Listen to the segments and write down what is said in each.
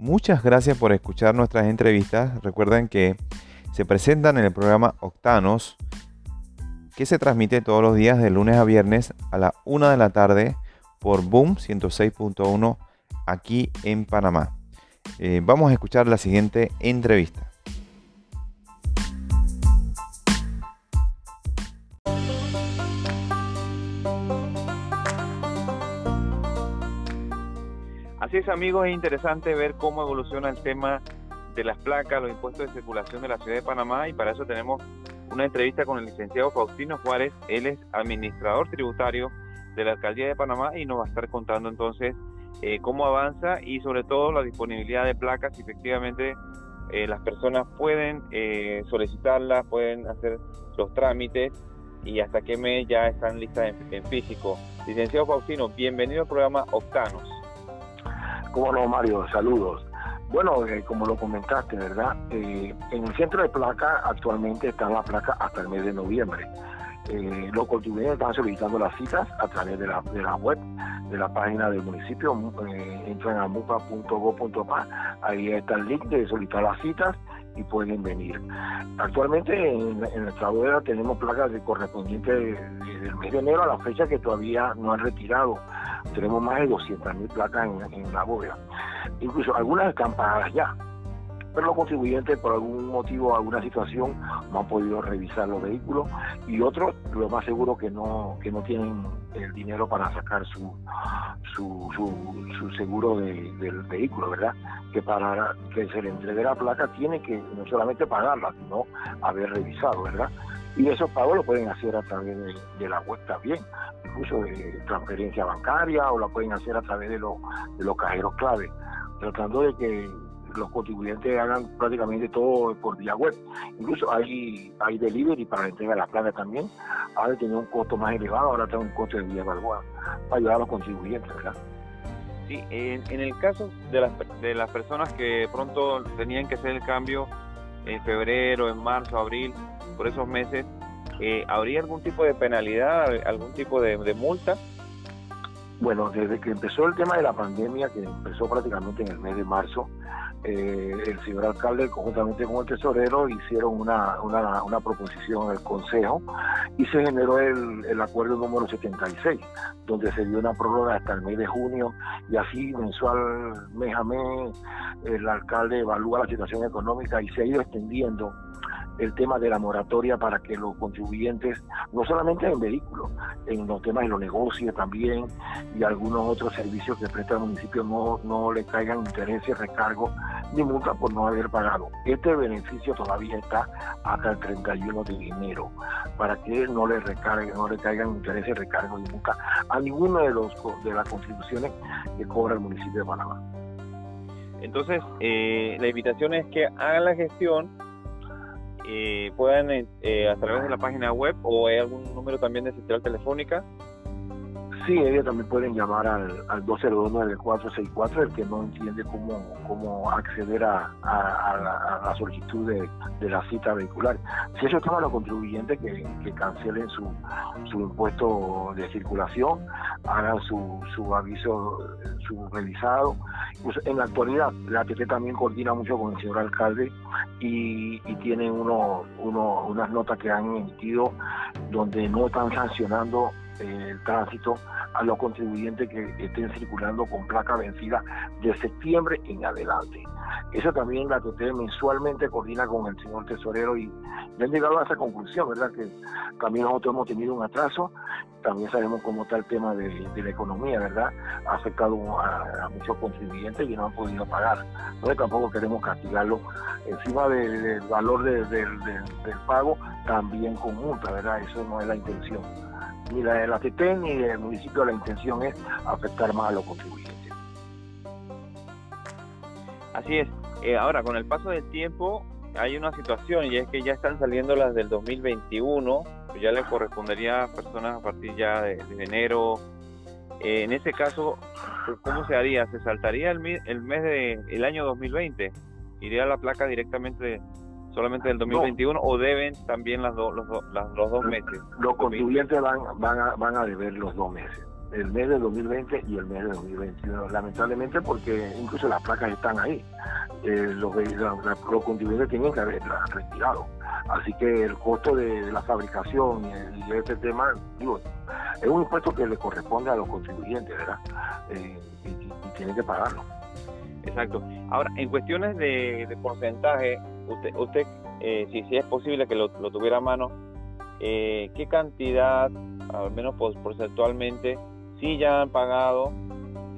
Muchas gracias por escuchar nuestras entrevistas. Recuerden que se presentan en el programa Octanos, que se transmite todos los días de lunes a viernes a la 1 de la tarde por Boom 106.1 aquí en Panamá. Eh, vamos a escuchar la siguiente entrevista. Así es amigos, es interesante ver cómo evoluciona el tema de las placas, los impuestos de circulación de la ciudad de Panamá y para eso tenemos una entrevista con el licenciado Faustino Juárez, él es administrador tributario de la alcaldía de Panamá y nos va a estar contando entonces eh, cómo avanza y sobre todo la disponibilidad de placas, si efectivamente eh, las personas pueden eh, solicitarlas, pueden hacer los trámites y hasta qué mes ya están listas en, físico. Licenciado Faustino, bienvenido al programa Octanos. ¿Cómo no, Mario? Saludos. Bueno, como lo comentaste, ¿verdad? en el centro de placa actualmente están las placas hasta el mes de noviembre. Eh, los contribuyentes están solicitando las citas a través de la, de la web, de la página del municipio, eh, entran a mupa.go.pa, ahí está el link de solicitar las citas y pueden venir. Actualmente en, nuestra bóveda tenemos placas de correspondientes del mes de enero a la fecha que todavía no han retirado. Tenemos más de 200.000 placas en, la bóveda. Incluso algunas están pagadas ya pero los contribuyentes por algún motivo, alguna situación, no han podido revisar los vehículos y otros, lo más seguro que no, que no tienen el dinero para sacar su, su, su, seguro del vehículo, ¿verdad? Que para que se le entregue la placa tiene que no solamente pagarla, sino haber revisado, ¿verdad? Y esos pagos lo pueden hacer a través de, la web también, incluso de transferencia bancaria o la pueden hacer a través de, de los cajeros clave, tratando de que los contribuyentes hagan prácticamente todo por vía web. Incluso hay, hay delivery para la entrega de las placas también. Ahora tenía un costo más elevado, ahora tiene un costo de vía evaluada para ayudar a los contribuyentes, ¿verdad? Sí, en, el caso de las, de las personas que pronto tenían que hacer el cambio en febrero, en marzo, abril, por esos meses, eh, ¿habría algún tipo de penalidad, algún tipo de, multa? Bueno, desde que empezó el tema de la pandemia, que empezó prácticamente en el mes de marzo, eh, el señor alcalde conjuntamente con el tesorero hicieron una, una, una proposición al Consejo y se generó el, el, acuerdo número 76, donde se dio una prórroga hasta el mes de junio y así mensual, mes a mes, el alcalde evalúa la situación económica y se ha ido extendiendo el tema de la moratoria para que los contribuyentes, no solamente en vehículos, en los temas de los negocios también y algunos otros servicios que presta el municipio no, no le caigan intereses, recargos ni multa por no haber pagado. Este beneficio todavía está hasta el 31 de enero para que no le no le caigan intereses, recargos ni multa a ninguno de los de las contribuciones que cobra el municipio de Panamá. Entonces, eh, la invitación es que hagan la gestión eh, puedan eh, a través de la página web o hay algún número también de central telefónica. Sí, ellos también pueden llamar al, al 202-9464, el que no entiende cómo, cómo acceder a, la, solicitud de, la cita vehicular. Si ellos toman los contribuyentes que, que cancelen su, su impuesto de circulación, hagan su, su aviso, su revisado. Pues en la actualidad, la ATT también coordina mucho con el señor alcalde y, y tienen uno, unas notas que han emitido donde no están sancionando el tránsito a los contribuyentes que estén circulando con placa vencida de septiembre en adelante. Eso también la TT mensualmente coordina con el señor tesorero y han llegado a esa conclusión, ¿verdad? Que también nosotros hemos tenido un atraso, también sabemos cómo está el tema de, la economía, ¿verdad? Ha afectado a, muchos contribuyentes y no han podido pagar. Entonces tampoco queremos castigarlo encima del valor del pago, también con ¿verdad? Eso no es la intención ni la de la TT ni del municipio la intención es afectar más a los contribuyentes. Así es. Eh, ahora, con el paso del tiempo, hay una situación y es que ya están saliendo las del 2021, pues ya le correspondería a personas a partir ya de, enero. Eh, en ese caso, pues, ¿cómo se haría? ¿Se saltaría el, el mes de el año 2020? ¿Iría la placa directamente solamente del 2021 o deben también las, los, los dos meses? Los contribuyentes van, van, a, van a deber los dos meses. El mes de 2020 y el mes de 2021, lamentablemente porque incluso las placas están ahí. Eh, los, los, contribuyentes tienen que haberlas retirado. Así que el costo de, la fabricación y, este tema, digo, es un impuesto que le corresponde a los contribuyentes, ¿verdad? Eh, y, tienen que pagarlo. Exacto. Ahora, en cuestiones de, porcentaje, usted, usted eh, si, es posible que lo, tuviera a mano, ¿qué cantidad, al menos porcentualmente, si ya han pagado,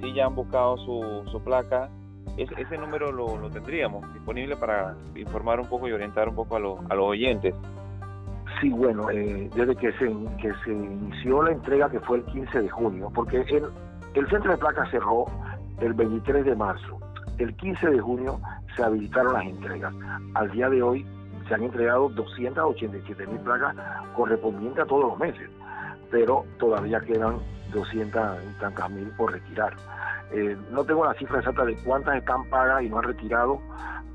si ya han buscado su, su placa ese número lo, tendríamos disponible para informar un poco y orientar un poco a, los oyentes. Sí, bueno, eh, desde que se, que se inició la entrega, que fue el 15 de junio, porque el, el centro de placas cerró el 23 de marzo. El 15 de junio se habilitaron las entregas. Al día de hoy se han entregado 287 mil placas correspondientes a todos los meses, pero todavía quedan 200 y tantas mil por retirar. Eh, no tengo la cifra exacta de cuántas están pagas y no han retirado,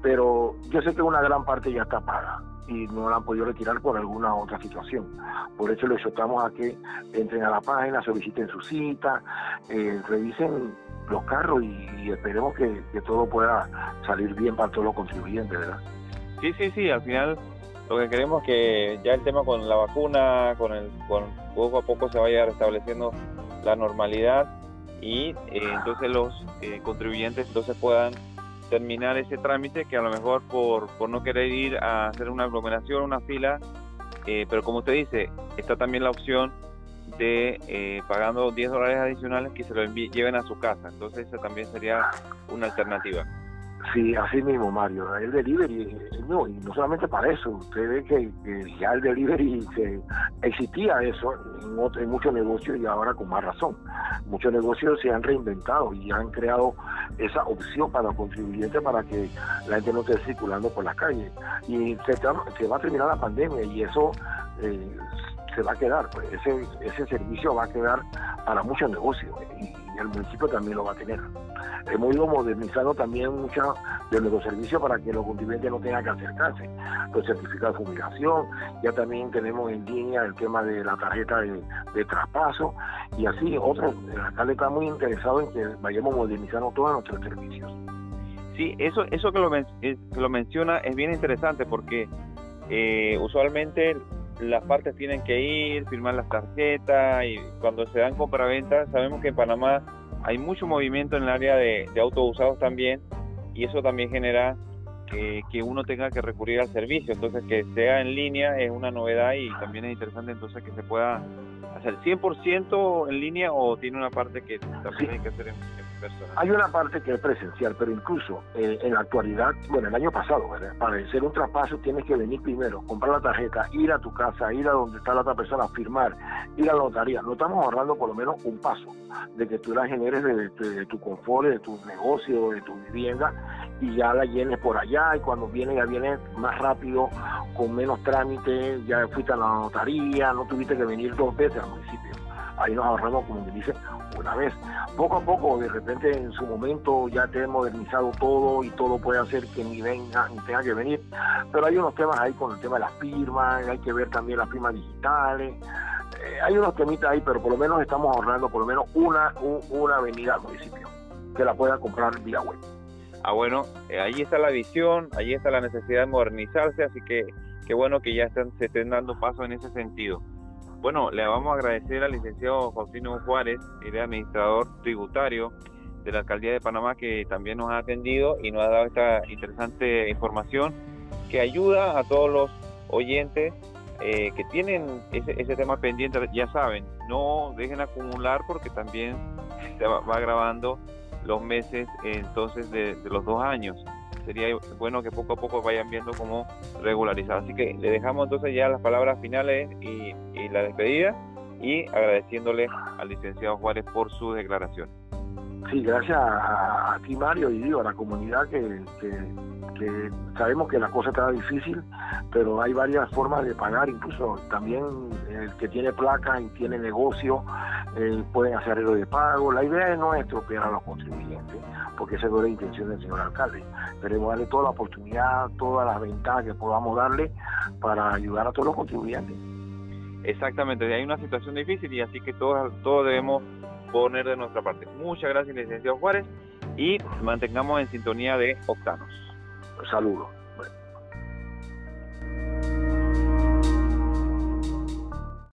pero yo sé que una gran parte ya está paga y no la han podido retirar por alguna otra situación. Por eso les exhortamos a que entren a la página, soliciten su cita, eh, revisen los carros y, esperemos que, todo pueda salir bien para todos los contribuyentes, ¿verdad? Sí, sí, sí, al final lo que queremos es que ya el tema con la vacuna, con el con poco a poco se vaya restableciendo la normalidad y eh, entonces los eh, contribuyentes entonces puedan terminar ese trámite que a lo mejor por, por no querer ir a hacer una aglomeración, una fila, eh, pero como usted dice, está también la opción de pagando 10 dólares adicionales que se lo lleven a su casa, entonces esa también sería una alternativa. Sí, así mismo, Mario. El delivery, no, y no solamente para eso, usted ve que, ya el delivery se, existía eso en, en muchos negocios y ahora con más razón. Muchos negocios se han reinventado y han creado esa opción para los contribuyentes para que la gente no esté circulando por las calles. Y se, se va a terminar la pandemia y eso eh, se va a quedar, pues ese, ese servicio va a quedar para muchos negocios y, el municipio también lo va a tener. Hemos ido modernizando también muchos de nuestros servicios para que los contribuyentes no tengan que acercarse. Los certificados de fumigación, ya también tenemos en línea el tema de la tarjeta de, traspaso y así otros. El alcalde está muy interesado en que vayamos modernizando todos nuestros servicios. Sí, eso, eso que, lo, eh, lo menciona es bien interesante porque eh, usualmente las partes tienen que ir, firmar las tarjetas y cuando se dan compraventas, sabemos que en Panamá hay mucho movimiento en el área de, autos usados también y eso también genera que, que, uno tenga que recurrir al servicio. Entonces, que sea en línea es una novedad y también es interesante entonces que se pueda hacer 100% en línea o tiene una parte que también hay que hacer en, hay una parte que es presencial, pero incluso eh, en la actualidad, bueno, el año pasado, para hacer un traspaso tienes que venir primero, comprar la tarjeta, ir a tu casa, ir a donde está la otra persona, firmar, ir a la notaría. No estamos ahorrando por lo menos un paso de que tú la generes de, tu confort, de tu negocio, de tu vivienda y ya la llenes por allá y cuando viene ya viene más rápido, con menos trámite, ya fuiste a la notaría, no tuviste que venir dos veces al municipio. Ahí nos ahorramos, como dice, una vez. Poco a poco, de repente en su momento ya te he modernizado todo y todo puede hacer que ni venga ni tenga que venir, pero hay unos temas ahí con el tema de las firmas, hay que ver también las firmas digitales, eh, hay unos temitas ahí, pero por lo menos estamos ahorrando por lo menos una, una avenida al municipio que la pueda comprar vía web. Ah, bueno, eh, ahí está la visión, ahí está la necesidad de modernizarse, así que qué bueno que ya están, se estén dando pasos en ese sentido. Bueno, le vamos a agradecer al licenciado Faustino Juárez, el administrador tributario de la Alcaldía de Panamá, que también nos ha atendido y nos ha dado esta interesante información que ayuda a todos los oyentes eh, que tienen ese, tema pendiente. Ya saben, no dejen acumular porque también se va, va grabando los meses entonces de los dos años sería bueno que poco a poco vayan viendo cómo regularizar. Así que le dejamos entonces ya las palabras finales y, la despedida y agradeciéndole al licenciado Juárez por su declaración. Sí, gracias a, ti Mario y digo a la comunidad que, sabemos que la cosa está difícil, pero hay varias formas de pagar, incluso también el que tiene placa y tiene negocio eh, pueden hacer arreglo de pago. La idea no es estropear a los contribuyentes, porque esa no es la intención del señor alcalde. Queremos darle toda la oportunidad, todas las ventajas que podamos darle para ayudar a todos los contribuyentes. Exactamente, hay una situación difícil y así que todos, todos debemos poner de nuestra parte. Muchas gracias, licenciado Juárez, y mantengamos en sintonía de Octanos. Saludos.